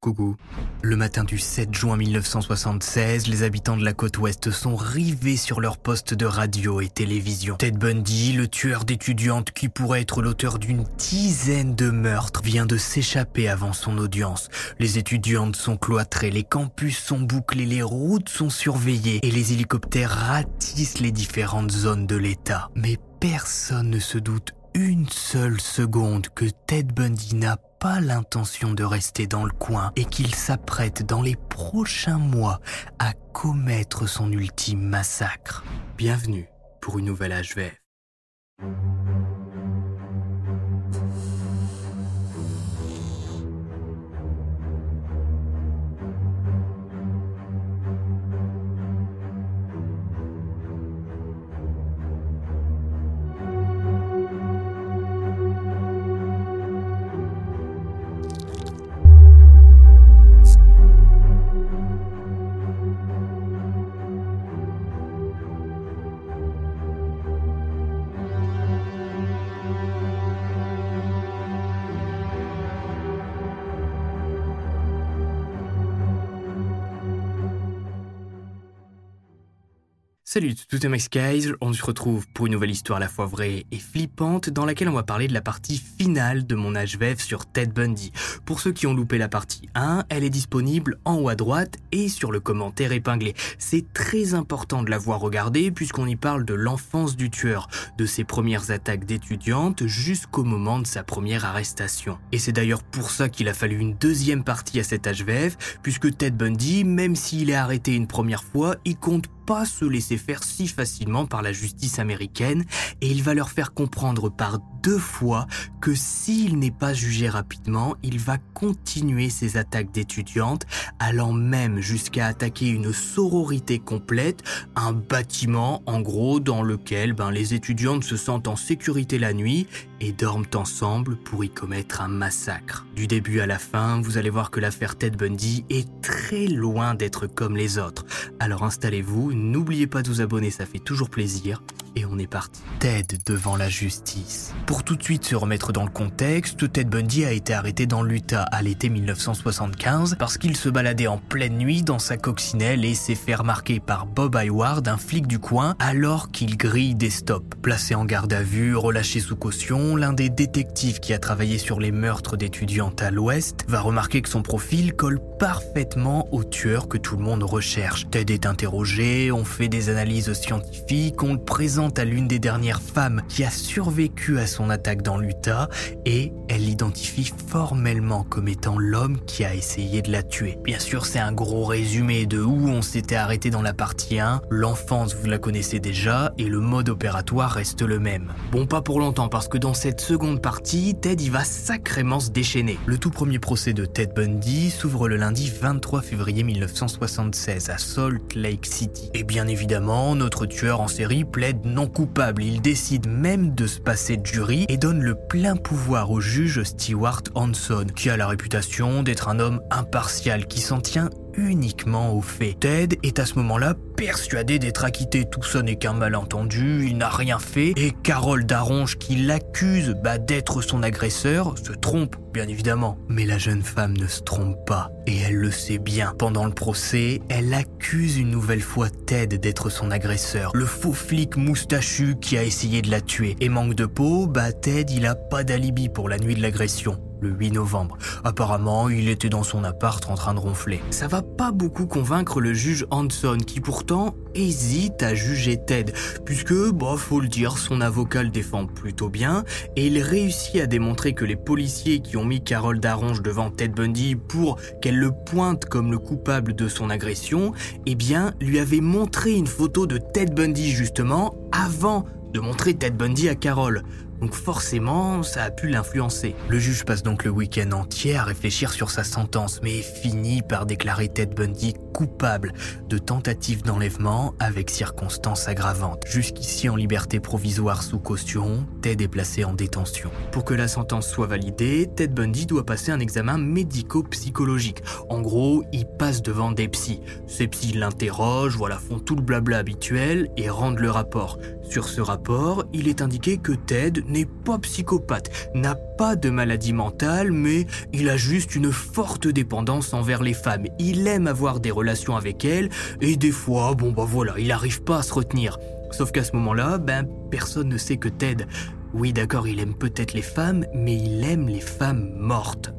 Coucou. Le matin du 7 juin 1976, les habitants de la côte ouest sont rivés sur leur poste de radio et télévision. Ted Bundy, le tueur d'étudiantes qui pourrait être l'auteur d'une dizaine de meurtres, vient de s'échapper avant son audience. Les étudiantes sont cloîtrées, les campus sont bouclés, les routes sont surveillées et les hélicoptères ratissent les différentes zones de l'État. Mais personne ne se doute une seule seconde que Ted Bundy n'a pas l'intention de rester dans le coin et qu'il s'apprête dans les prochains mois à commettre son ultime massacre. Bienvenue pour une nouvelle HVF. Salut, tout est Max Guys, on se retrouve pour une nouvelle histoire à la fois vraie et flippante dans laquelle on va parler de la partie finale de mon HVF sur Ted Bundy. Pour ceux qui ont loupé la partie 1, elle est disponible en haut à droite et sur le commentaire épinglé. C'est très important de la voir regarder puisqu'on y parle de l'enfance du tueur, de ses premières attaques d'étudiantes jusqu'au moment de sa première arrestation. Et c'est d'ailleurs pour ça qu'il a fallu une deuxième partie à cet HVF puisque Ted Bundy, même s'il est arrêté une première fois, il compte pas se laisser faire si facilement par la justice américaine et il va leur faire comprendre par deux fois que s'il n'est pas jugé rapidement, il va continuer ses attaques d'étudiantes, allant même jusqu'à attaquer une sororité complète, un bâtiment en gros dans lequel ben, les étudiantes se sentent en sécurité la nuit et dorment ensemble pour y commettre un massacre. Du début à la fin, vous allez voir que l'affaire Ted Bundy est très loin d'être comme les autres. Alors installez-vous, n'oubliez pas de vous abonner, ça fait toujours plaisir. Et on est parti. Ted devant la justice. Pour tout de suite se remettre dans le contexte, Ted Bundy a été arrêté dans l'Utah à l'été 1975 parce qu'il se baladait en pleine nuit dans sa coccinelle et s'est fait remarquer par Bob Hayward, un flic du coin, alors qu'il grille des stops. Placé en garde à vue, relâché sous caution, l'un des détectives qui a travaillé sur les meurtres d'étudiantes à l'Ouest va remarquer que son profil colle parfaitement au tueur que tout le monde recherche. Ted est interrogé, on fait des analyses scientifiques, on le présente à l'une des dernières femmes qui a survécu à son attaque dans l'Utah et elle l'identifie formellement comme étant l'homme qui a essayé de la tuer. Bien sûr, c'est un gros résumé de où on s'était arrêté dans la partie 1, l'enfance vous la connaissez déjà et le mode opératoire reste le même. Bon, pas pour longtemps parce que dans cette seconde partie, Ted y va sacrément se déchaîner. Le tout premier procès de Ted Bundy s'ouvre le lundi 23 février 1976 à Salt Lake City. Et bien évidemment, notre tueur en série plaide non coupable. Il décide même de se passer de jury et donne le plein pouvoir au juge Stewart Hanson, qui a la réputation d'être un homme impartial qui s'en tient uniquement aux faits. Ted est à ce moment-là persuadé d'être acquitté, tout ça n'est qu'un malentendu, il n'a rien fait, et Carole Daronge qui l'accuse bah, d'être son agresseur se trompe, bien évidemment. Mais la jeune femme ne se trompe pas, et elle le sait bien. Pendant le procès, elle accuse une nouvelle fois Ted d'être son agresseur, le faux flic moustachu qui a essayé de la tuer. Et manque de peau, bah Ted il a pas d'alibi pour la nuit de l'agression le 8 novembre. Apparemment, il était dans son appart en train de ronfler. Ça va pas beaucoup convaincre le juge Hanson qui pourtant hésite à juger Ted puisque, bah, faut le dire, son avocat le défend plutôt bien et il réussit à démontrer que les policiers qui ont mis Carole Daronge devant Ted Bundy pour qu'elle le pointe comme le coupable de son agression, eh bien, lui avaient montré une photo de Ted Bundy justement avant de montrer Ted Bundy à Carole. Donc forcément, ça a pu l'influencer. Le juge passe donc le week-end entier à réfléchir sur sa sentence, mais finit par déclarer Ted Bundy coupable de tentative d'enlèvement avec circonstances aggravantes. Jusqu'ici en liberté provisoire sous caution, Ted est placé en détention. Pour que la sentence soit validée, Ted Bundy doit passer un examen médico-psychologique. En gros, il passe devant des psys. Ces psys l'interrogent, voilà, font tout le blabla habituel et rendent le rapport. Sur ce rapport, il est indiqué que Ted n'est pas psychopathe, n'a pas de maladie mentale, mais il a juste une forte dépendance envers les femmes. Il aime avoir des relations avec elles, et des fois, bon bah voilà, il n'arrive pas à se retenir. Sauf qu'à ce moment-là, ben personne ne sait que Ted. Oui d'accord, il aime peut-être les femmes, mais il aime les femmes mortes.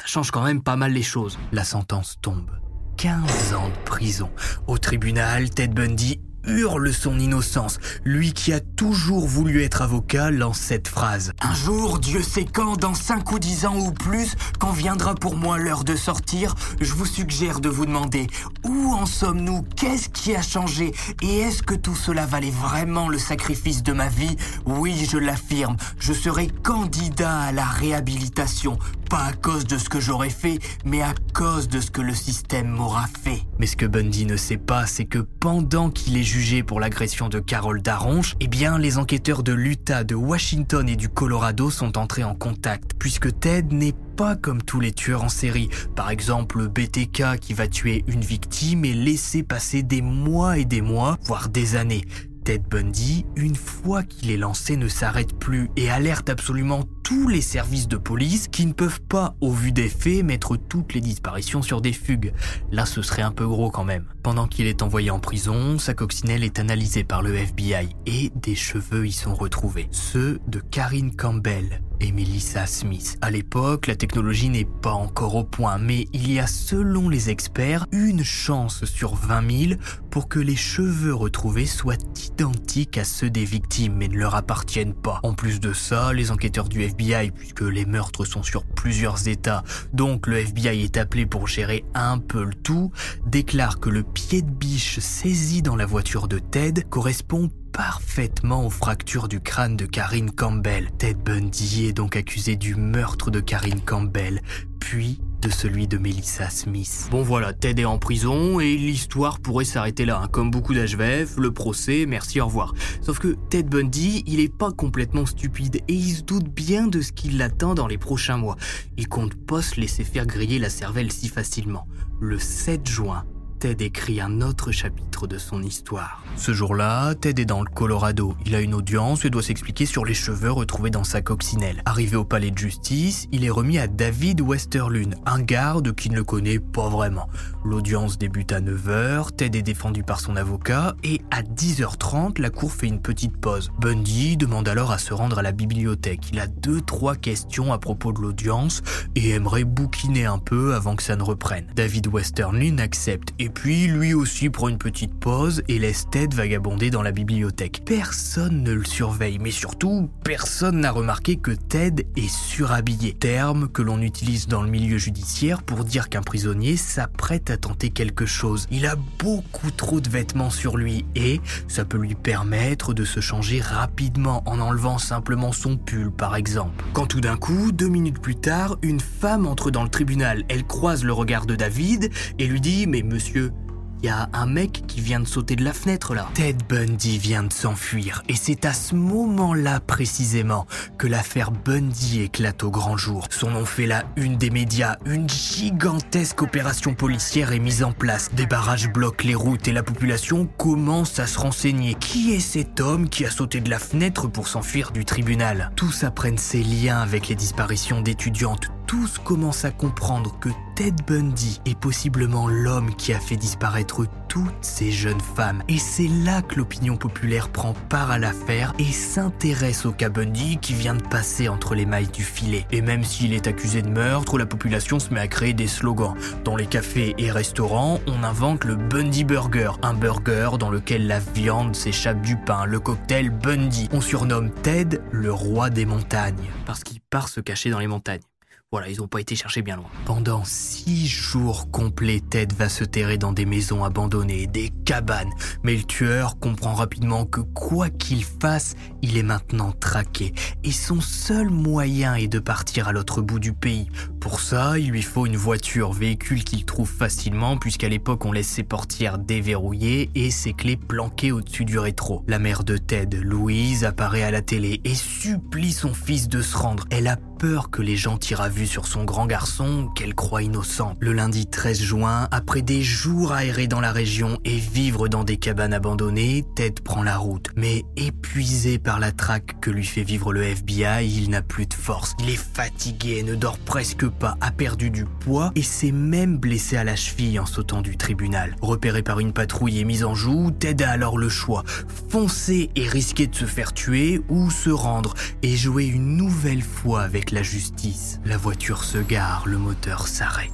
Ça change quand même pas mal les choses. La sentence tombe. 15 ans de prison. Au tribunal, Ted Bundy hurle son innocence. Lui qui a toujours voulu être avocat lance cette phrase. Un jour, Dieu sait quand, dans 5 ou 10 ans ou plus, quand viendra pour moi l'heure de sortir, je vous suggère de vous demander où en sommes-nous? Qu'est-ce qui a changé? Et est-ce que tout cela valait vraiment le sacrifice de ma vie? Oui, je l'affirme, je serai candidat à la réhabilitation, pas à cause de ce que j'aurais fait, mais à cause de ce que le système m'aura fait. Mais ce que Bundy ne sait pas, c'est que pendant qu'il est jugé pour l'agression de Carole Daronche, eh bien, les enquêteurs de l'Utah, de Washington et du Colorado sont entrés en contact, puisque Ted n'est pas comme tous les tueurs en série. Par exemple, BTK qui va tuer une victime et laisser passer des mois et des mois, voire des années. Ted Bundy, une fois qu'il est lancé, ne s'arrête plus et alerte absolument tous les services de police qui ne peuvent pas, au vu des faits, mettre toutes les disparitions sur des fugues. Là, ce serait un peu gros quand même. Pendant qu'il est envoyé en prison, sa coccinelle est analysée par le FBI et des cheveux y sont retrouvés. Ceux de Karine Campbell, et Melissa Smith. À l'époque, la technologie n'est pas encore au point, mais il y a selon les experts une chance sur 20 000 pour que les cheveux retrouvés soient identiques à ceux des victimes mais ne leur appartiennent pas. En plus de ça, les enquêteurs du FBI, puisque les meurtres sont sur plusieurs états, donc le FBI est appelé pour gérer un peu le tout, déclarent que le pied de biche saisi dans la voiture de Ted correspond parfaitement aux fractures du crâne de Karine Campbell. Ted Bundy est donc accusé du meurtre de Karine Campbell, puis de celui de Melissa Smith. Bon voilà, Ted est en prison et l'histoire pourrait s'arrêter là. Hein. Comme beaucoup d'HVF, le procès, merci, au revoir. Sauf que Ted Bundy, il est pas complètement stupide et il se doute bien de ce qui l'attend dans les prochains mois. Il compte pas se laisser faire griller la cervelle si facilement. Le 7 juin Ted écrit un autre chapitre de son histoire. Ce jour-là, Ted est dans le Colorado. Il a une audience et doit s'expliquer sur les cheveux retrouvés dans sa coccinelle. Arrivé au palais de justice, il est remis à David Westerlund, un garde qui ne le connaît pas vraiment. L'audience débute à 9h, Ted est défendu par son avocat et à 10h30, la cour fait une petite pause. Bundy demande alors à se rendre à la bibliothèque. Il a deux trois questions à propos de l'audience et aimerait bouquiner un peu avant que ça ne reprenne. David Westerlund accepte et puis lui aussi prend une petite pause et laisse Ted vagabonder dans la bibliothèque. Personne ne le surveille, mais surtout, personne n'a remarqué que Ted est surhabillé. Terme que l'on utilise dans le milieu judiciaire pour dire qu'un prisonnier s'apprête à tenter quelque chose. Il a beaucoup trop de vêtements sur lui et ça peut lui permettre de se changer rapidement en enlevant simplement son pull par exemple. Quand tout d'un coup, deux minutes plus tard, une femme entre dans le tribunal. Elle croise le regard de David et lui dit Mais monsieur, y a un mec qui vient de sauter de la fenêtre là. Ted Bundy vient de s'enfuir et c'est à ce moment-là précisément que l'affaire Bundy éclate au grand jour. Son nom fait la une des médias, une gigantesque opération policière est mise en place. Des barrages bloquent les routes et la population commence à se renseigner. Qui est cet homme qui a sauté de la fenêtre pour s'enfuir du tribunal? Tous apprennent ses liens avec les disparitions d'étudiantes tous commencent à comprendre que Ted Bundy est possiblement l'homme qui a fait disparaître toutes ces jeunes femmes. Et c'est là que l'opinion populaire prend part à l'affaire et s'intéresse au cas Bundy qui vient de passer entre les mailles du filet. Et même s'il est accusé de meurtre, la population se met à créer des slogans. Dans les cafés et restaurants, on invente le Bundy Burger, un burger dans lequel la viande s'échappe du pain, le cocktail Bundy. On surnomme Ted le roi des montagnes, parce qu'il part se cacher dans les montagnes. Voilà, ils n'ont pas été chercher bien loin. Pendant six jours complets, Ted va se terrer dans des maisons abandonnées, des cabanes. Mais le tueur comprend rapidement que quoi qu'il fasse, il est maintenant traqué. Et son seul moyen est de partir à l'autre bout du pays. Pour ça, il lui faut une voiture, véhicule qu'il trouve facilement puisqu'à l'époque on laisse ses portières déverrouillées et ses clés planquées au-dessus du rétro. La mère de Ted, Louise, apparaît à la télé et supplie son fils de se rendre. Elle a peur que les gens tirent à vue sur son grand garçon qu'elle croit innocent. Le lundi 13 juin, après des jours aérés dans la région et vivre dans des cabanes abandonnées, Ted prend la route. Mais épuisé par la traque que lui fait vivre le FBI, il n'a plus de force. Il est fatigué, ne dort presque pas, a perdu du poids et s'est même blessé à la cheville en sautant du tribunal. Repéré par une patrouille et mis en joue, Ted a alors le choix. Foncer et risquer de se faire tuer ou se rendre et jouer une nouvelle fois avec la justice. La voiture se gare, le moteur s'arrête.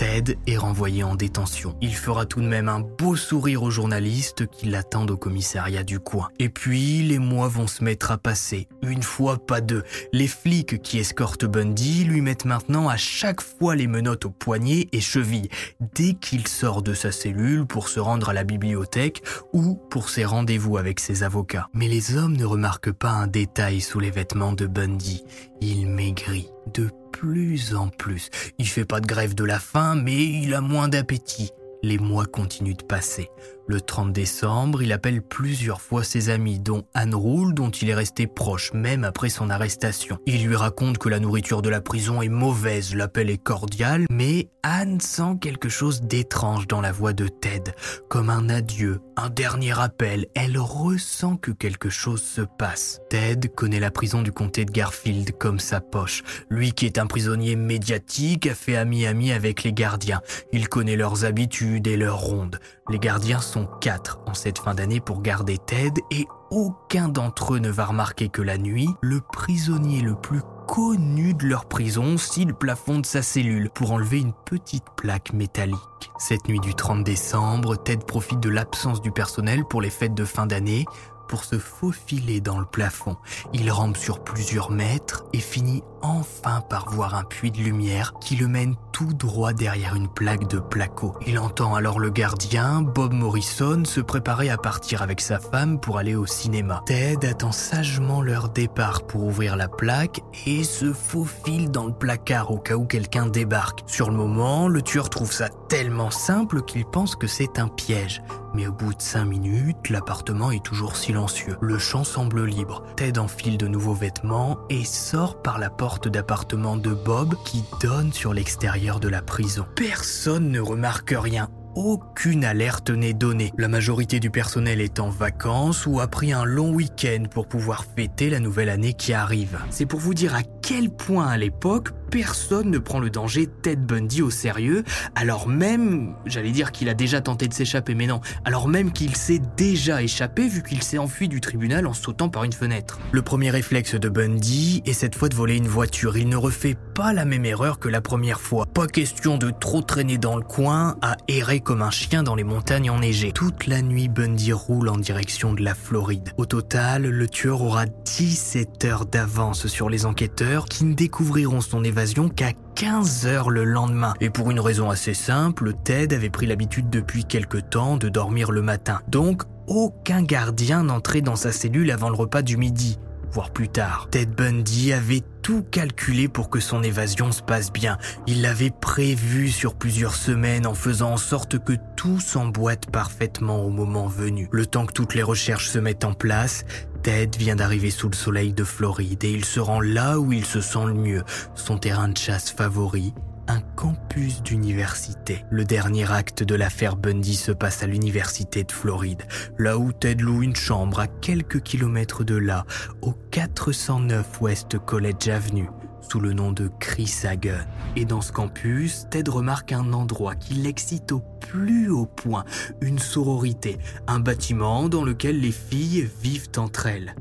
Ted est renvoyé en détention. Il fera tout de même un beau sourire aux journalistes qui l'attendent au commissariat du coin. Et puis, les mois vont se mettre à passer. Une fois, pas deux. Les flics qui escortent Bundy lui mettent maintenant à chaque fois les menottes au poignet et chevilles, dès qu'il sort de sa cellule pour se rendre à la bibliothèque ou pour ses rendez-vous avec ses avocats. Mais les hommes ne remarquent pas un détail sous les vêtements de Bundy. Il maigrit de plus en plus. Il fait pas de grève de la faim, mais il a moins d'appétit. Les mois continuent de passer. Le 30 décembre, il appelle plusieurs fois ses amis, dont Anne Roule, dont il est resté proche, même après son arrestation. Il lui raconte que la nourriture de la prison est mauvaise, l'appel est cordial, mais Anne sent quelque chose d'étrange dans la voix de Ted, comme un adieu, un dernier appel. Elle ressent que quelque chose se passe. Ted connaît la prison du comté de Garfield comme sa poche. Lui qui est un prisonnier médiatique a fait ami-ami avec les gardiens. Il connaît leurs habitudes et leurs rondes. Les gardiens sont quatre en cette fin d'année pour garder Ted et aucun d'entre eux ne va remarquer que la nuit, le prisonnier le plus connu de leur prison scie le plafond de sa cellule pour enlever une petite plaque métallique. Cette nuit du 30 décembre, Ted profite de l'absence du personnel pour les fêtes de fin d'année pour se faufiler dans le plafond. Il rampe sur plusieurs mètres et finit enfin par voir un puits de lumière qui le mène tout droit derrière une plaque de placo. Il entend alors le gardien, Bob Morrison, se préparer à partir avec sa femme pour aller au cinéma. Ted attend sagement leur départ pour ouvrir la plaque et se faufile dans le placard au cas où quelqu'un débarque. Sur le moment, le tueur trouve ça tellement simple qu'il pense que c'est un piège. Mais au bout de cinq minutes, l'appartement est toujours silencieux. Le champ semble libre. Ted enfile de nouveaux vêtements et sort par la porte d'appartement de Bob qui donne sur l'extérieur de la prison. Personne ne remarque rien. Aucune alerte n'est donnée. La majorité du personnel est en vacances ou a pris un long week-end pour pouvoir fêter la nouvelle année qui arrive. C'est pour vous dire à quel point à l'époque, personne ne prend le danger Ted Bundy au sérieux, alors même, j'allais dire qu'il a déjà tenté de s'échapper, mais non, alors même qu'il s'est déjà échappé vu qu'il s'est enfui du tribunal en sautant par une fenêtre. Le premier réflexe de Bundy est cette fois de voler une voiture. Il ne refait pas la même erreur que la première fois. Pas question de trop traîner dans le coin, à errer comme un chien dans les montagnes enneigées. Toute la nuit, Bundy roule en direction de la Floride. Au total, le tueur aura 17 heures d'avance sur les enquêteurs qui ne découvriront son évasion qu'à 15 heures le lendemain. Et pour une raison assez simple, Ted avait pris l'habitude depuis quelque temps de dormir le matin. Donc, aucun gardien n'entrait dans sa cellule avant le repas du midi voire plus tard. Ted Bundy avait tout calculé pour que son évasion se passe bien. Il l'avait prévu sur plusieurs semaines en faisant en sorte que tout s'emboîte parfaitement au moment venu. Le temps que toutes les recherches se mettent en place, Ted vient d'arriver sous le soleil de Floride et il se rend là où il se sent le mieux, son terrain de chasse favori, un campus d'université. Le dernier acte de l'affaire Bundy se passe à l'université de Floride, là où Ted loue une chambre à quelques kilomètres de là, au 409 West College Avenue sous le nom de Chris Hagen. Et dans ce campus, Ted remarque un endroit qui l'excite au plus haut point, une sororité, un bâtiment dans lequel les filles vivent entre elles.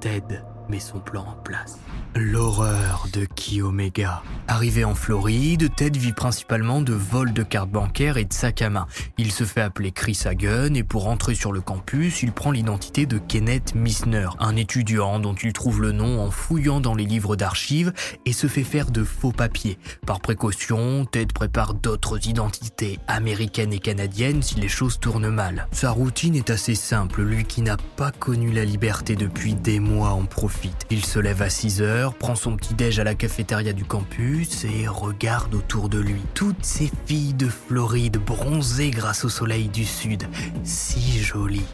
Ted met son plan en place. L'horreur de Ki Omega. Arrivé en Floride, Ted vit principalement de vols de cartes bancaires et de sacs à main. Il se fait appeler Chris Hagen et pour entrer sur le campus, il prend l'identité de Kenneth Missner, un étudiant dont il trouve le nom en fouillant dans les livres d'archives et se fait faire de faux papiers. Par précaution, Ted prépare d'autres identités américaines et canadiennes si les choses tournent mal. Sa routine est assez simple, lui qui n'a pas connu la liberté depuis des mois en profite. Il se lève à 6 heures prend son petit déj à la cafétéria du campus et regarde autour de lui. Toutes ces filles de Floride bronzées grâce au soleil du sud. Si jolies.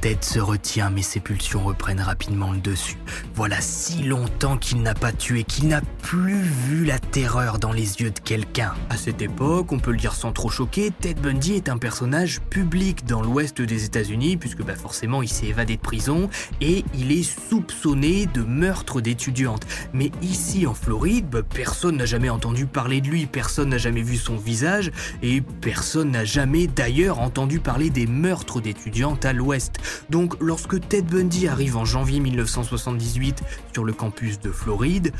Ted se retient mais ses pulsions reprennent rapidement le dessus. Voilà si longtemps qu'il n'a pas tué, qu'il n'a plus vu la terreur dans les yeux de quelqu'un. À cette époque, on peut le dire sans trop choquer, Ted Bundy est un personnage public dans l'ouest des États-Unis puisque bah forcément il s'est évadé de prison et il est soupçonné de meurtre d'étudiantes. Mais ici en Floride, bah, personne n'a jamais entendu parler de lui, personne n'a jamais vu son visage et personne n'a jamais d'ailleurs entendu parler des meurtres d'étudiantes à l'ouest. Donc lorsque Ted Bundy arrive en janvier 1978 sur le campus de Floride,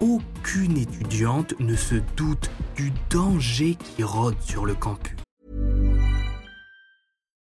aucune étudiante ne se doute du danger qui rôde sur le campus.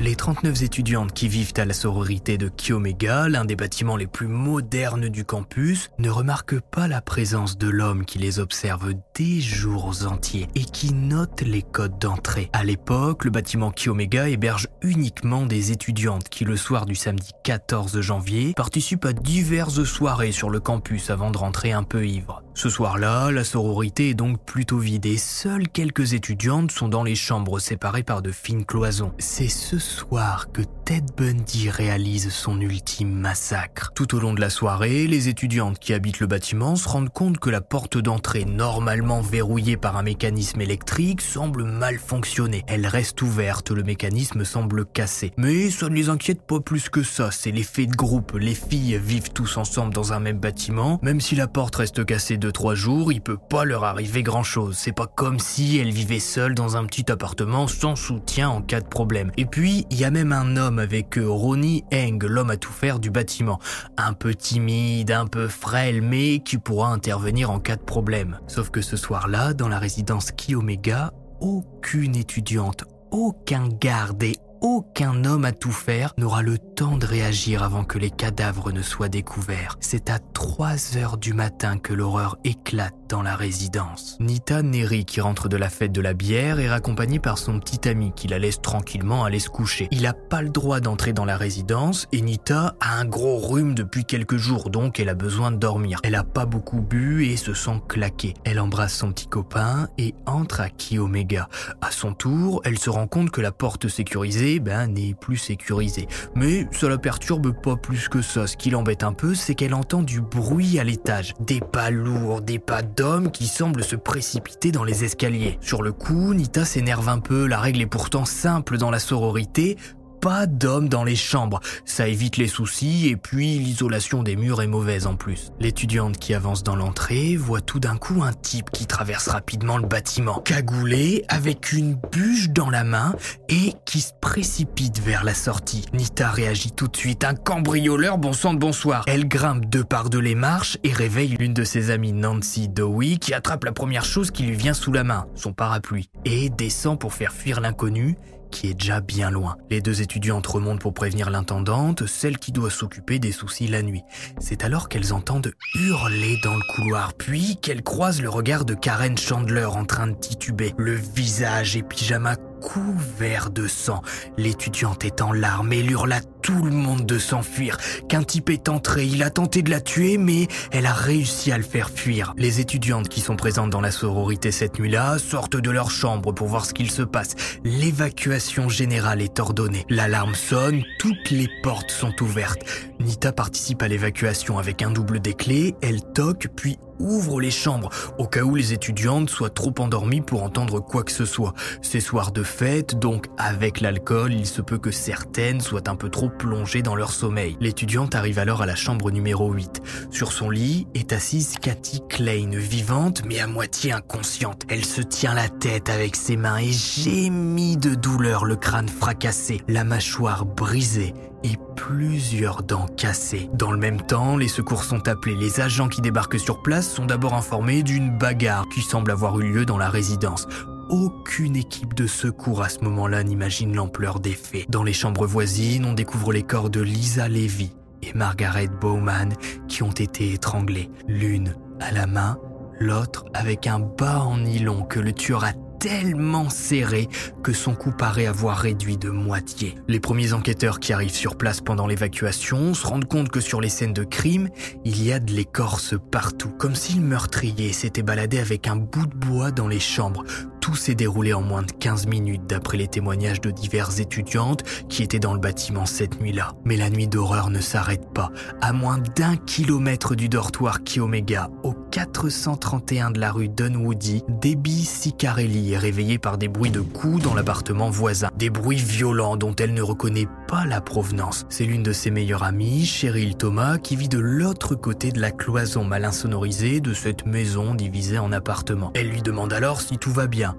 Les 39 étudiantes qui vivent à la sororité de Kiomega, l'un des bâtiments les plus modernes du campus, ne remarquent pas la présence de l'homme qui les observe des jours entiers et qui note les codes d'entrée. À l'époque, le bâtiment Kiomega héberge uniquement des étudiantes qui, le soir du samedi 14 janvier, participent à diverses soirées sur le campus avant de rentrer un peu ivres. Ce soir-là, la sororité est donc plutôt vide et seules quelques étudiantes sont dans les chambres séparées par de fines cloisons. C'est ce soir que Ted Bundy réalise son ultime massacre. Tout au long de la soirée, les étudiantes qui habitent le bâtiment se rendent compte que la porte d'entrée, normalement verrouillée par un mécanisme électrique, semble mal fonctionner. Elle reste ouverte, le mécanisme semble cassé. Mais ça ne les inquiète pas plus que ça, c'est l'effet de groupe. Les filles vivent tous ensemble dans un même bâtiment, même si la porte reste cassée deux trois jours, il peut pas leur arriver grand chose. C'est pas comme si elles vivaient seules dans un petit appartement sans soutien en cas de problème. Et puis, il y a même un homme avec eux, Ronnie Eng, l'homme à tout faire du bâtiment. Un peu timide, un peu frêle, mais qui pourra intervenir en cas de problème. Sauf que ce soir-là, dans la résidence Ki Omega, aucune étudiante, aucun garde et aucun homme à tout faire n'aura le temps de réagir avant que les cadavres ne soient découverts. C'est à 3 heures du matin que l'horreur éclate dans la résidence. Nita Neri, qui rentre de la fête de la bière, est raccompagnée par son petit ami qui la laisse tranquillement aller se coucher. Il n'a pas le droit d'entrer dans la résidence et Nita a un gros rhume depuis quelques jours, donc elle a besoin de dormir. Elle a pas beaucoup bu et se sent claquée. Elle embrasse son petit copain et entre à Ki Omega. À son tour, elle se rend compte que la porte sécurisée ben, n'est plus sécurisée. Mais ça la perturbe pas plus que ça. Ce qui l'embête un peu, c'est qu'elle entend du bruit à l'étage. Des pas lourds, des pas d'hommes qui semblent se précipiter dans les escaliers. Sur le coup, Nita s'énerve un peu. La règle est pourtant simple dans la sororité pas d'hommes dans les chambres. Ça évite les soucis et puis l'isolation des murs est mauvaise en plus. L'étudiante qui avance dans l'entrée voit tout d'un coup un type qui traverse rapidement le bâtiment, cagoulé, avec une bûche dans la main et qui se précipite vers la sortie. Nita réagit tout de suite. Un cambrioleur, bon sang de bonsoir. Elle grimpe deux par deux les marches et réveille l'une de ses amies, Nancy Dowie, qui attrape la première chose qui lui vient sous la main, son parapluie, et descend pour faire fuir l'inconnu qui est déjà bien loin. Les deux étudiantes remontent pour prévenir l'intendante, celle qui doit s'occuper des soucis la nuit. C'est alors qu'elles entendent hurler dans le couloir, puis qu'elles croisent le regard de Karen Chandler en train de tituber, le visage et pyjama couvert de sang. L'étudiante est en larmes et hurle à tout le monde de s'enfuir, qu'un type est entré, il a tenté de la tuer, mais elle a réussi à le faire fuir. Les étudiantes qui sont présentes dans la sororité cette nuit-là sortent de leur chambre pour voir ce qu'il se passe. L'évacuation générale est ordonnée. L'alarme sonne, toutes les portes sont ouvertes. Nita participe à l'évacuation avec un double des clés, elle toque, puis ouvre les chambres, au cas où les étudiantes soient trop endormies pour entendre quoi que ce soit. C'est soir de fête, donc avec l'alcool, il se peut que certaines soient un peu trop plongées dans leur sommeil. L'étudiante arrive alors à la chambre numéro 8. Sur son lit est assise Cathy Klein, vivante mais à moitié inconsciente. Elle se tient la tête avec ses mains et gémit de douleur, le crâne fracassé, la mâchoire brisée et plusieurs dents cassées. Dans le même temps, les secours sont appelés. Les agents qui débarquent sur place sont d'abord informés d'une bagarre qui semble avoir eu lieu dans la résidence. Aucune équipe de secours à ce moment-là n'imagine l'ampleur des faits. Dans les chambres voisines, on découvre les corps de Lisa Levy et Margaret Bowman qui ont été étranglés, l'une à la main, l'autre avec un bas en nylon que le tueur a tellement serré que son cou paraît avoir réduit de moitié. Les premiers enquêteurs qui arrivent sur place pendant l'évacuation se rendent compte que sur les scènes de crime, il y a de l'écorce partout, comme si le meurtrier s'était baladé avec un bout de bois dans les chambres, tout s'est déroulé en moins de 15 minutes d'après les témoignages de diverses étudiantes qui étaient dans le bâtiment cette nuit-là. Mais la nuit d'horreur ne s'arrête pas. À moins d'un kilomètre du dortoir Kiomega, au 431 de la rue Dunwoody, Debbie Sicarelli est réveillée par des bruits de coups dans l'appartement voisin. Des bruits violents dont elle ne reconnaît pas la provenance. C'est l'une de ses meilleures amies, Cheryl Thomas, qui vit de l'autre côté de la cloison mal insonorisée de cette maison divisée en appartements. Elle lui demande alors si tout va bien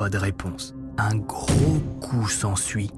pas de réponse. Un gros coup s'ensuit,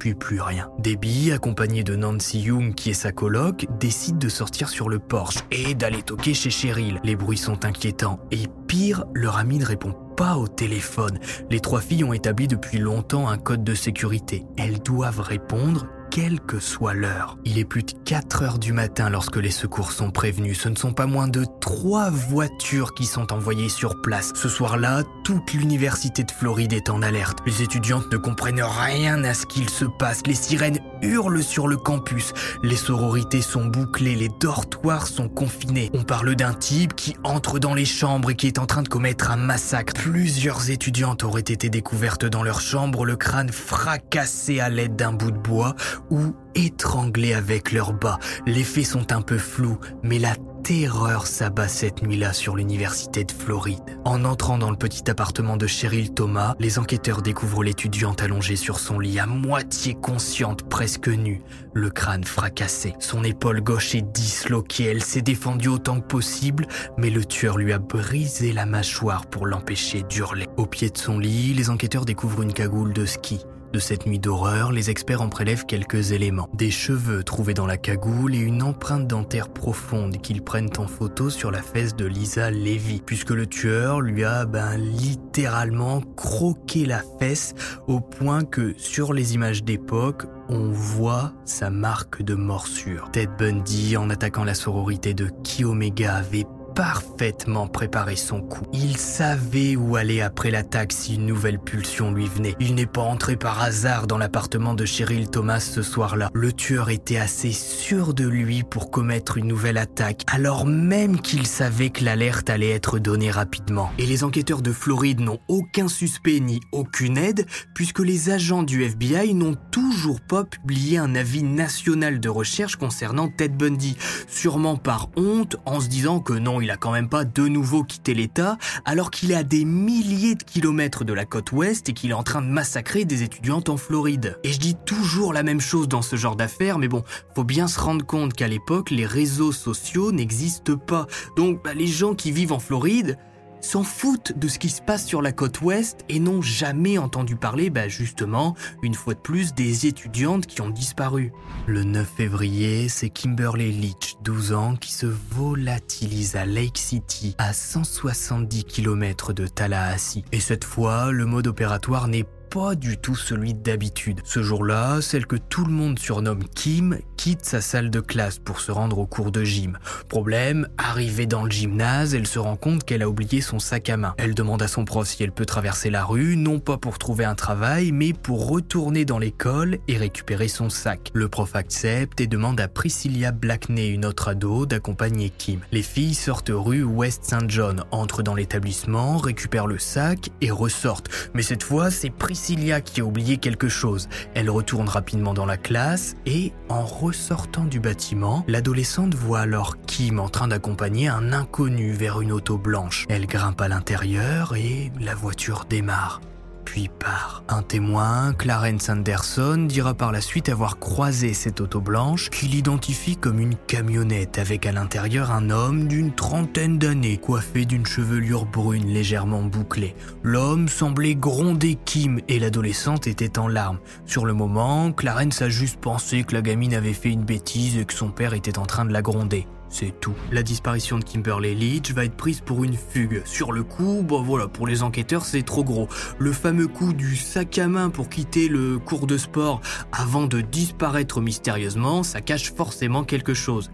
puis plus rien. Debbie, accompagnée de Nancy Young qui est sa coloc, décide de sortir sur le porche et d'aller toquer chez Cheryl. Les bruits sont inquiétants et pire, leur ami ne répond pas au téléphone. Les trois filles ont établi depuis longtemps un code de sécurité. Elles doivent répondre quelle que soit l'heure. Il est plus de 4 heures du matin lorsque les secours sont prévenus. Ce ne sont pas moins de 3 voitures qui sont envoyées sur place. Ce soir-là, toute l'université de Floride est en alerte. Les étudiantes ne comprennent rien à ce qu'il se passe. Les sirènes hurlent sur le campus. Les sororités sont bouclées, les dortoirs sont confinés. On parle d'un type qui entre dans les chambres et qui est en train de commettre un massacre. Plusieurs étudiantes auraient été découvertes dans leur chambre, le crâne fracassé à l'aide d'un bout de bois ou étranglés avec leurs bas. Les faits sont un peu flous, mais la terreur s'abat cette nuit-là sur l'université de Floride. En entrant dans le petit appartement de Cheryl Thomas, les enquêteurs découvrent l'étudiante allongée sur son lit, à moitié consciente, presque nue, le crâne fracassé. Son épaule gauche est disloquée, elle s'est défendue autant que possible, mais le tueur lui a brisé la mâchoire pour l'empêcher d'hurler. Au pied de son lit, les enquêteurs découvrent une cagoule de ski. De cette nuit d'horreur, les experts en prélèvent quelques éléments. Des cheveux trouvés dans la cagoule et une empreinte dentaire profonde qu'ils prennent en photo sur la fesse de Lisa Levy, puisque le tueur lui a ben, littéralement croqué la fesse au point que sur les images d'époque, on voit sa marque de morsure. Ted Bundy, en attaquant la sororité de Kiomega, avait parfaitement préparé son coup. Il savait où aller après l'attaque si une nouvelle pulsion lui venait. Il n'est pas entré par hasard dans l'appartement de Cheryl Thomas ce soir-là. Le tueur était assez sûr de lui pour commettre une nouvelle attaque, alors même qu'il savait que l'alerte allait être donnée rapidement. Et les enquêteurs de Floride n'ont aucun suspect ni aucune aide, puisque les agents du FBI n'ont toujours pas publié un avis national de recherche concernant Ted Bundy, sûrement par honte en se disant que non, il a quand même pas de nouveau quitté l'État, alors qu'il est à des milliers de kilomètres de la côte ouest et qu'il est en train de massacrer des étudiantes en Floride. Et je dis toujours la même chose dans ce genre d'affaires, mais bon, faut bien se rendre compte qu'à l'époque, les réseaux sociaux n'existent pas. Donc, bah, les gens qui vivent en Floride, s'en foutent de ce qui se passe sur la côte ouest et n'ont jamais entendu parler, bah justement, une fois de plus, des étudiantes qui ont disparu. Le 9 février, c'est Kimberly Leach, 12 ans, qui se volatilise à Lake City, à 170 km de Tallahassee. Et cette fois, le mode opératoire n'est pas du tout celui d'habitude. Ce jour-là, celle que tout le monde surnomme Kim quitte sa salle de classe pour se rendre au cours de gym. Problème, arrivée dans le gymnase, elle se rend compte qu'elle a oublié son sac à main. Elle demande à son prof si elle peut traverser la rue, non pas pour trouver un travail, mais pour retourner dans l'école et récupérer son sac. Le prof accepte et demande à Priscilla Blackney, une autre ado, d'accompagner Kim. Les filles sortent rue West St. John, entrent dans l'établissement, récupèrent le sac et ressortent. Mais cette fois, c'est Priscilla qui a oublié quelque chose. Elle retourne rapidement dans la classe et, en ressortant du bâtiment, l'adolescente voit alors Kim en train d'accompagner un inconnu vers une auto blanche. Elle grimpe à l'intérieur et la voiture démarre puis part. Un témoin, Clarence Anderson, dira par la suite avoir croisé cette auto blanche qu'il identifie comme une camionnette avec à l'intérieur un homme d'une trentaine d'années, coiffé d'une chevelure brune légèrement bouclée. L'homme semblait gronder Kim et l'adolescente était en larmes. Sur le moment, Clarence a juste pensé que la gamine avait fait une bêtise et que son père était en train de la gronder. C'est tout. La disparition de Kimberly Leach va être prise pour une fugue. Sur le coup, bon voilà, pour les enquêteurs, c'est trop gros. Le fameux coup du sac à main pour quitter le cours de sport avant de disparaître mystérieusement, ça cache forcément quelque chose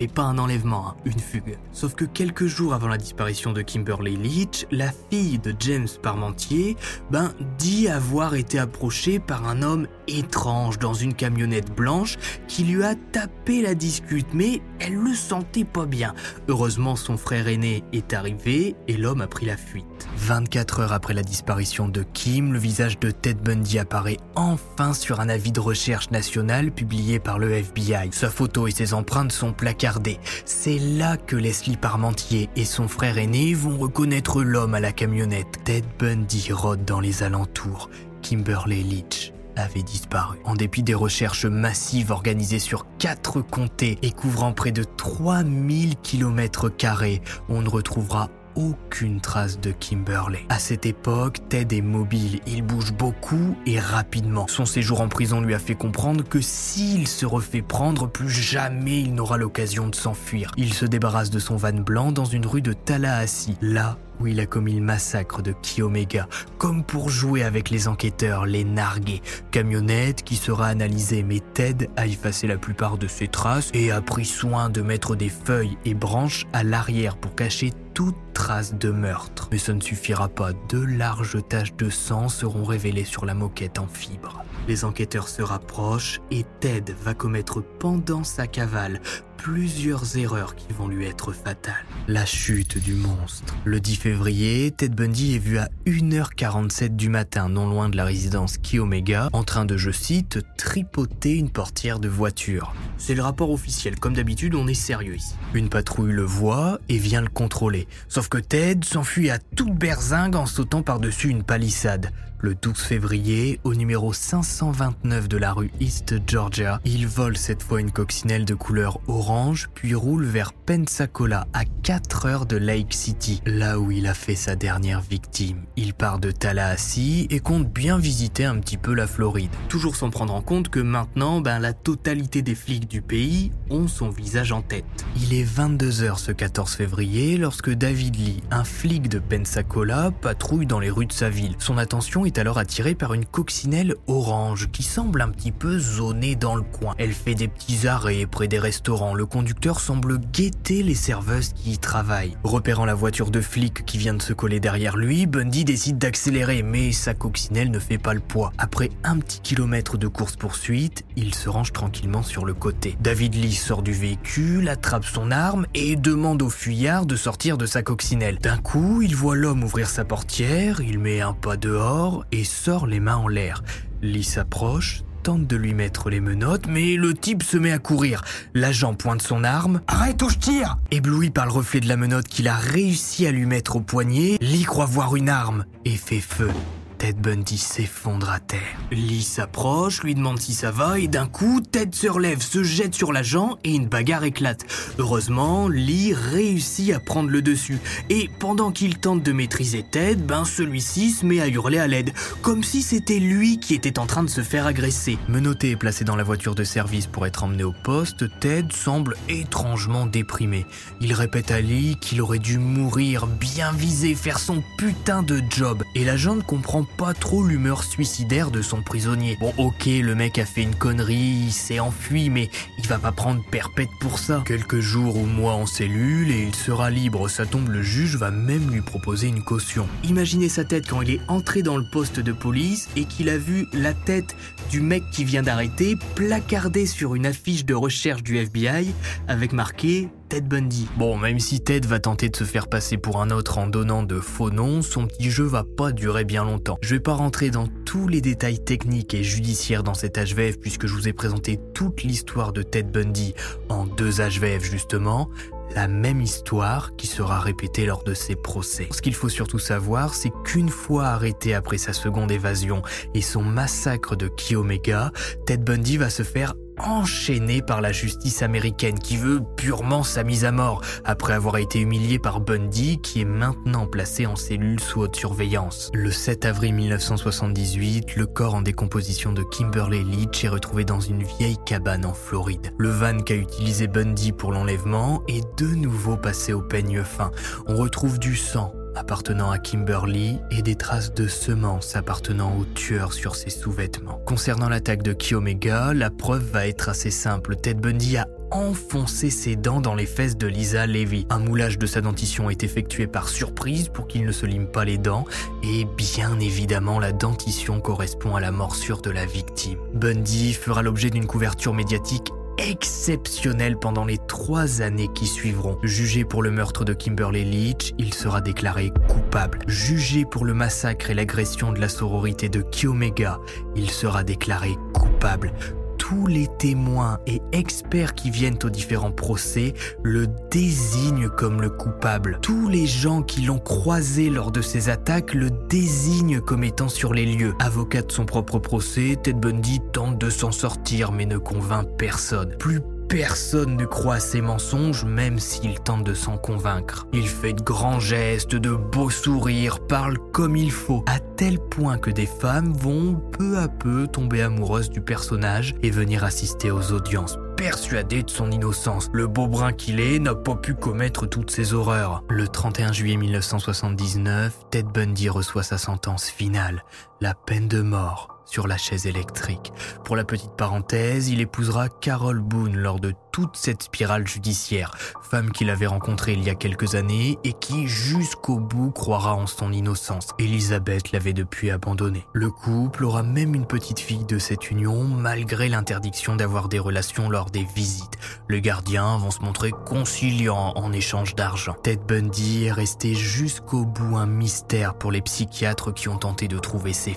et pas un enlèvement, hein, une fugue. Sauf que quelques jours avant la disparition de Kimberly Leach, la fille de James Parmentier, ben, dit avoir été approchée par un homme étrange dans une camionnette blanche qui lui a tapé la discute, mais elle le sentait pas bien. Heureusement, son frère aîné est arrivé et l'homme a pris la fuite. 24 heures après la disparition de Kim, le visage de Ted Bundy apparaît enfin sur un avis de recherche national publié par le FBI. Sa photo et ses empreintes sont placardées. C'est là que Leslie Parmentier et son frère aîné vont reconnaître l'homme à la camionnette. Ted Bundy rôde dans les alentours. Kimberly Leach avait disparu. En dépit des recherches massives organisées sur quatre comtés et couvrant près de 3000 km, on ne retrouvera aucune trace de Kimberley. À cette époque, Ted est mobile, il bouge beaucoup et rapidement. Son séjour en prison lui a fait comprendre que s'il se refait prendre, plus jamais il n'aura l'occasion de s'enfuir. Il se débarrasse de son van blanc dans une rue de Tallahassee, là où il a commis le massacre de Kiomega, comme pour jouer avec les enquêteurs, les narguer. Camionnette qui sera analysée, mais Ted a effacé la plupart de ses traces et a pris soin de mettre des feuilles et branches à l'arrière pour cacher toute trace de meurtre. Mais ça ne suffira pas, de larges taches de sang seront révélées sur la moquette en fibre. Les enquêteurs se rapprochent et Ted va commettre pendant sa cavale plusieurs erreurs qui vont lui être fatales. La chute du monstre. Le 10 février, Ted Bundy est vu à 1h47 du matin, non loin de la résidence Kiomega, en train de, je cite, tripoter une portière de voiture. C'est le rapport officiel, comme d'habitude, on est sérieux ici. Une patrouille le voit et vient le contrôler. Sauf que Ted s'enfuit à toute berzingue en sautant par-dessus une palissade. Le 12 février, au numéro 529 de la rue East Georgia, il vole cette fois une coccinelle de couleur orange, puis roule vers Pensacola, à 4 heures de Lake City, là où il a fait sa dernière victime. Il part de Tallahassee et compte bien visiter un petit peu la Floride. Toujours sans prendre en compte que maintenant, ben, la totalité des flics du pays ont son visage en tête. Il est 22h ce 14 février lorsque David Lee, un flic de Pensacola, patrouille dans les rues de sa ville. Son attention est alors attirée par une coccinelle orange qui semble un petit peu zonée dans le coin. Elle fait des petits arrêts près des restaurants. Le conducteur semble guetter les serveuses qui y travaillent. Repérant la voiture de flic qui vient de se coller derrière lui, Bundy décide d'accélérer, mais sa coccinelle ne fait pas le poids. Après un petit kilomètre de course-poursuite, il se range tranquillement sur le côté. David Lee sort du véhicule, attrape son arme et demande au fuyard de sortir de sa coccinelle. D'un coup, il voit l'homme ouvrir sa portière, il met un pas dehors et sort les mains en l'air. Lee s'approche, tente de lui mettre les menottes, mais le type se met à courir. L'agent pointe son arme. Arrête ou je tire Ébloui par le reflet de la menotte qu'il a réussi à lui mettre au poignet, Lee croit voir une arme et fait feu. Ted Bundy s'effondre à terre. Lee s'approche, lui demande si ça va, et d'un coup, Ted se relève, se jette sur l'agent et une bagarre éclate. Heureusement, Lee réussit à prendre le dessus. Et pendant qu'il tente de maîtriser Ted, ben celui-ci se met à hurler à l'aide, comme si c'était lui qui était en train de se faire agresser. Menotté et placé dans la voiture de service pour être emmené au poste, Ted semble étrangement déprimé. Il répète à Lee qu'il aurait dû mourir, bien visé, faire son putain de job. Et l'agent ne comprend pas trop l'humeur suicidaire de son prisonnier. Bon ok, le mec a fait une connerie, il s'est enfui, mais il va pas prendre perpète pour ça. Quelques jours ou mois en cellule et il sera libre, ça tombe le juge va même lui proposer une caution. Imaginez sa tête quand il est entré dans le poste de police et qu'il a vu la tête du mec qui vient d'arrêter placardée sur une affiche de recherche du FBI avec marqué Ted Bundy. Bon, même si Ted va tenter de se faire passer pour un autre en donnant de faux noms, son petit jeu va pas durer bien longtemps. Je vais pas rentrer dans tous les détails techniques et judiciaires dans cet HVF puisque je vous ai présenté toute l'histoire de Ted Bundy en deux HVF justement, la même histoire qui sera répétée lors de ses procès. Ce qu'il faut surtout savoir, c'est qu'une fois arrêté après sa seconde évasion et son massacre de Kiomega, Ted Bundy va se faire enchaîné par la justice américaine qui veut purement sa mise à mort après avoir été humilié par Bundy qui est maintenant placé en cellule sous haute surveillance. Le 7 avril 1978, le corps en décomposition de Kimberly Leach est retrouvé dans une vieille cabane en Floride. Le van qu'a utilisé Bundy pour l'enlèvement est de nouveau passé au peigne fin. On retrouve du sang, appartenant à Kimberly et des traces de semences appartenant au tueur sur ses sous-vêtements. Concernant l'attaque de Kiomega, la preuve va être assez simple. Ted Bundy a enfoncé ses dents dans les fesses de Lisa Levy. Un moulage de sa dentition est effectué par surprise pour qu'il ne se lime pas les dents et bien évidemment la dentition correspond à la morsure de la victime. Bundy fera l'objet d'une couverture médiatique exceptionnel pendant les trois années qui suivront. Jugé pour le meurtre de Kimberly Leach, il sera déclaré coupable. Jugé pour le massacre et l'agression de la sororité de Kiomega, il sera déclaré coupable tous les témoins et experts qui viennent aux différents procès le désignent comme le coupable. Tous les gens qui l'ont croisé lors de ces attaques le désignent comme étant sur les lieux. Avocat de son propre procès, Ted Bundy tente de s'en sortir mais ne convainc personne. Plus Personne ne croit à ses mensonges, même s'il tente de s'en convaincre. Il fait de grands gestes, de beaux sourires, parle comme il faut, à tel point que des femmes vont peu à peu tomber amoureuses du personnage et venir assister aux audiences persuadé de son innocence. Le beau brun qu'il est n'a pas pu commettre toutes ces horreurs. Le 31 juillet 1979, Ted Bundy reçoit sa sentence finale, la peine de mort sur la chaise électrique. Pour la petite parenthèse, il épousera Carol Boone lors de toute cette spirale judiciaire, femme qu'il avait rencontrée il y a quelques années et qui jusqu'au bout croira en son innocence. Elisabeth l'avait depuis abandonné. Le couple aura même une petite fille de cette union malgré l'interdiction d'avoir des relations lors des visites. Le gardien vont se montrer conciliants en échange d'argent. Ted Bundy est resté jusqu'au bout un mystère pour les psychiatres qui ont tenté de trouver ses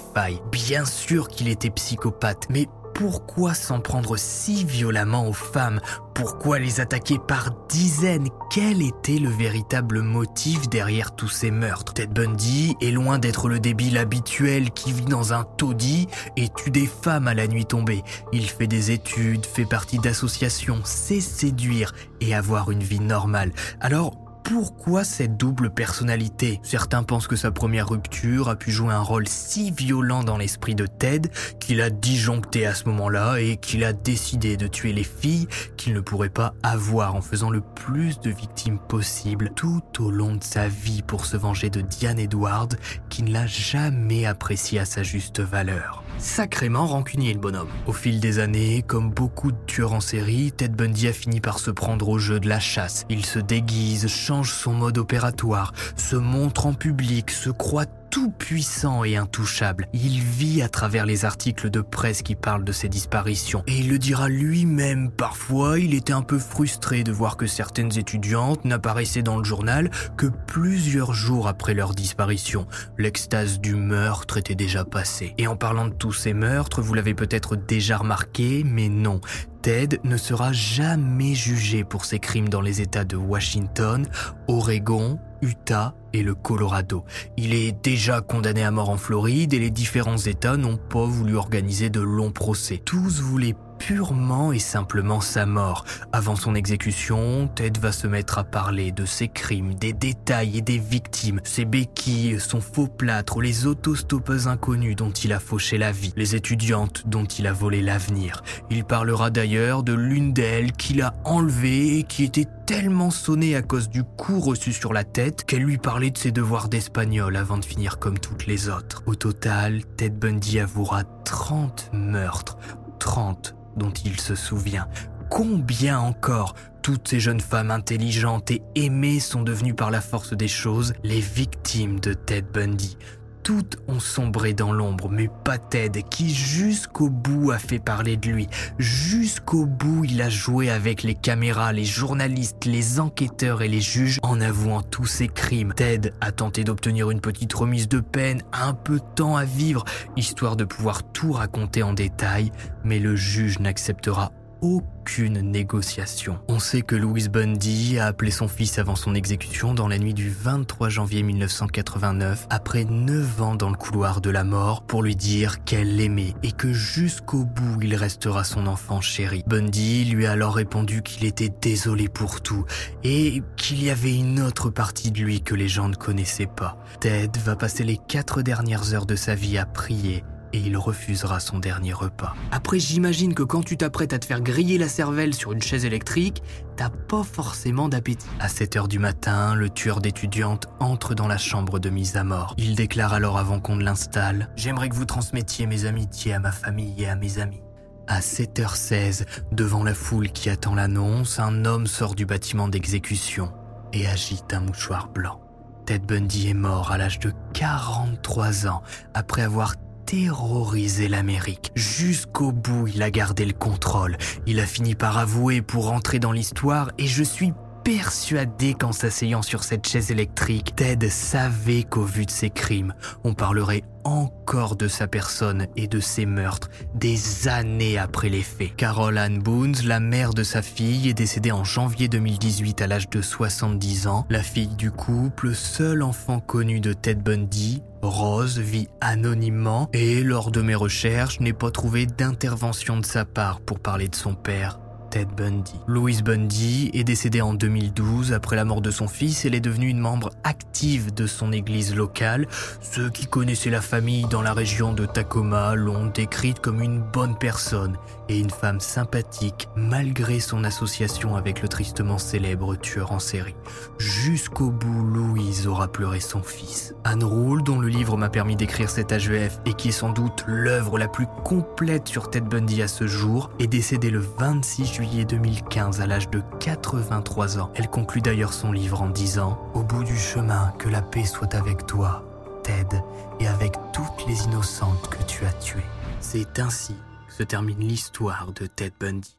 Bien sûr qu'il était psychopathe, mais pourquoi s'en prendre si violemment aux femmes? Pourquoi les attaquer par dizaines? Quel était le véritable motif derrière tous ces meurtres? Ted Bundy est loin d'être le débile habituel qui vit dans un taudis et tue des femmes à la nuit tombée. Il fait des études, fait partie d'associations, sait séduire et avoir une vie normale. Alors, pourquoi cette double personnalité? Certains pensent que sa première rupture a pu jouer un rôle si violent dans l'esprit de Ted qu'il a disjoncté à ce moment-là et qu'il a décidé de tuer les filles qu'il ne pourrait pas avoir en faisant le plus de victimes possible tout au long de sa vie pour se venger de Diane Edward qui ne l'a jamais apprécié à sa juste valeur. Sacrément rancunier le bonhomme. Au fil des années, comme beaucoup de tueurs en série, Ted Bundy a fini par se prendre au jeu de la chasse. Il se déguise, change son mode opératoire, se montre en public, se croit tout puissant et intouchable. Il vit à travers les articles de presse qui parlent de ses disparitions. Et il le dira lui-même. Parfois, il était un peu frustré de voir que certaines étudiantes n'apparaissaient dans le journal que plusieurs jours après leur disparition. L'extase du meurtre était déjà passée. Et en parlant de tous ces meurtres, vous l'avez peut-être déjà remarqué, mais non. Ted ne sera jamais jugé pour ses crimes dans les États de Washington, Oregon, Utah et le Colorado. Il est déjà condamné à mort en Floride et les différents États n'ont pas voulu organiser de longs procès. Tous voulaient purement et simplement sa mort. Avant son exécution, Ted va se mettre à parler de ses crimes, des détails et des victimes, ses béquilles, son faux plâtre, les autostoppeuses inconnues dont il a fauché la vie, les étudiantes dont il a volé l'avenir. Il parlera d'ailleurs de l'une d'elles qu'il a enlevée et qui était tellement sonnée à cause du coup reçu sur la tête qu'elle lui parlait de ses devoirs d'espagnol avant de finir comme toutes les autres. Au total, Ted Bundy avouera 30 meurtres, 30 dont il se souvient. Combien encore toutes ces jeunes femmes intelligentes et aimées sont devenues par la force des choses les victimes de Ted Bundy toutes ont sombré dans l'ombre, mais pas Ted, qui jusqu'au bout a fait parler de lui. Jusqu'au bout, il a joué avec les caméras, les journalistes, les enquêteurs et les juges en avouant tous ses crimes. Ted a tenté d'obtenir une petite remise de peine, un peu de temps à vivre, histoire de pouvoir tout raconter en détail, mais le juge n'acceptera aucune négociation. On sait que Louis Bundy a appelé son fils avant son exécution dans la nuit du 23 janvier 1989, après 9 ans dans le couloir de la mort, pour lui dire qu'elle l'aimait et que jusqu'au bout il restera son enfant chéri. Bundy lui a alors répondu qu'il était désolé pour tout et qu'il y avait une autre partie de lui que les gens ne connaissaient pas. Ted va passer les quatre dernières heures de sa vie à prier et il refusera son dernier repas. Après, j'imagine que quand tu t'apprêtes à te faire griller la cervelle sur une chaise électrique, t'as pas forcément d'appétit. À 7 heures du matin, le tueur d'étudiante entre dans la chambre de mise à mort. Il déclare alors avant qu'on ne l'installe J'aimerais que vous transmettiez mes amitiés à ma famille et à mes amis. À 7h16, devant la foule qui attend l'annonce, un homme sort du bâtiment d'exécution et agite un mouchoir blanc. Ted Bundy est mort à l'âge de 43 ans après avoir terrorisé l'Amérique. Jusqu'au bout, il a gardé le contrôle. Il a fini par avouer pour entrer dans l'histoire et je suis persuadé qu'en s'asseyant sur cette chaise électrique, Ted savait qu'au vu de ses crimes, on parlerait encore de sa personne et de ses meurtres des années après les faits. Carol Ann Boons, la mère de sa fille, est décédée en janvier 2018 à l'âge de 70 ans. La fille du couple, seul enfant connu de Ted Bundy, Rose vit anonymement et lors de mes recherches, n'ai pas trouvé d'intervention de sa part pour parler de son père. Ted Bundy. Louise Bundy est décédée en 2012 après la mort de son fils. Elle est devenue une membre active de son église locale. Ceux qui connaissaient la famille dans la région de Tacoma l'ont décrite comme une bonne personne et une femme sympathique malgré son association avec le tristement célèbre tueur en série. Jusqu'au bout, Louise aura pleuré son fils. Anne Rule, dont le livre m'a permis d'écrire cet HVF et qui est sans doute l'œuvre la plus complète sur Ted Bundy à ce jour, est décédée le 26 juillet 2015 à l'âge de 83 ans. Elle conclut d'ailleurs son livre en disant Au bout du chemin, que la paix soit avec toi, Ted, et avec toutes les innocentes que tu as tuées. C'est ainsi se termine l'histoire de Ted Bundy.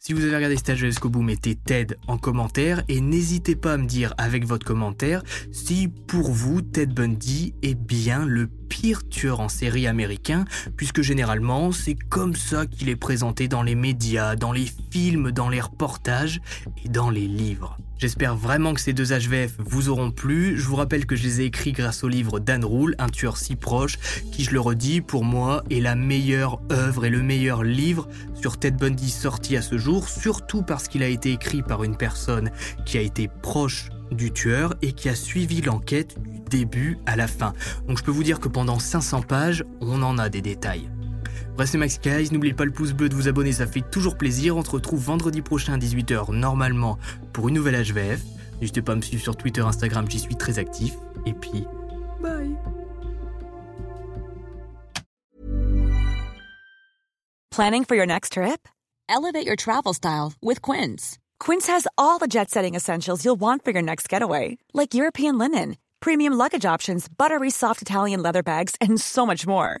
Si vous avez regardé stage jusqu'au bout, mettez TED en commentaire et n'hésitez pas à me dire avec votre commentaire si pour vous Ted Bundy est bien le pire tueur en série américain, puisque généralement c'est comme ça qu'il est présenté dans les médias, dans les films, dans les reportages et dans les livres. J'espère vraiment que ces deux HVF vous auront plu. Je vous rappelle que je les ai écrits grâce au livre d'Anne Rule, Un tueur si proche, qui, je le redis, pour moi est la meilleure œuvre et le meilleur livre sur Ted Bundy sorti à ce jour, surtout parce qu'il a été écrit par une personne qui a été proche du tueur et qui a suivi l'enquête du début à la fin. Donc je peux vous dire que pendant 500 pages, on en a des détails. C'est Max Guys, n'oubliez pas le pouce bleu de vous abonner, ça fait toujours plaisir. On se retrouve vendredi prochain à 18h normalement pour une nouvelle HVF. N'hésitez pas à me suivre sur Twitter, Instagram, j'y suis très actif. Et puis, bye Planning for your next trip? Elevate your travel style with Quince. Quince has all the jet setting essentials you'll want for your next getaway, like European linen, premium luggage options, buttery soft Italian leather bags, and so much more.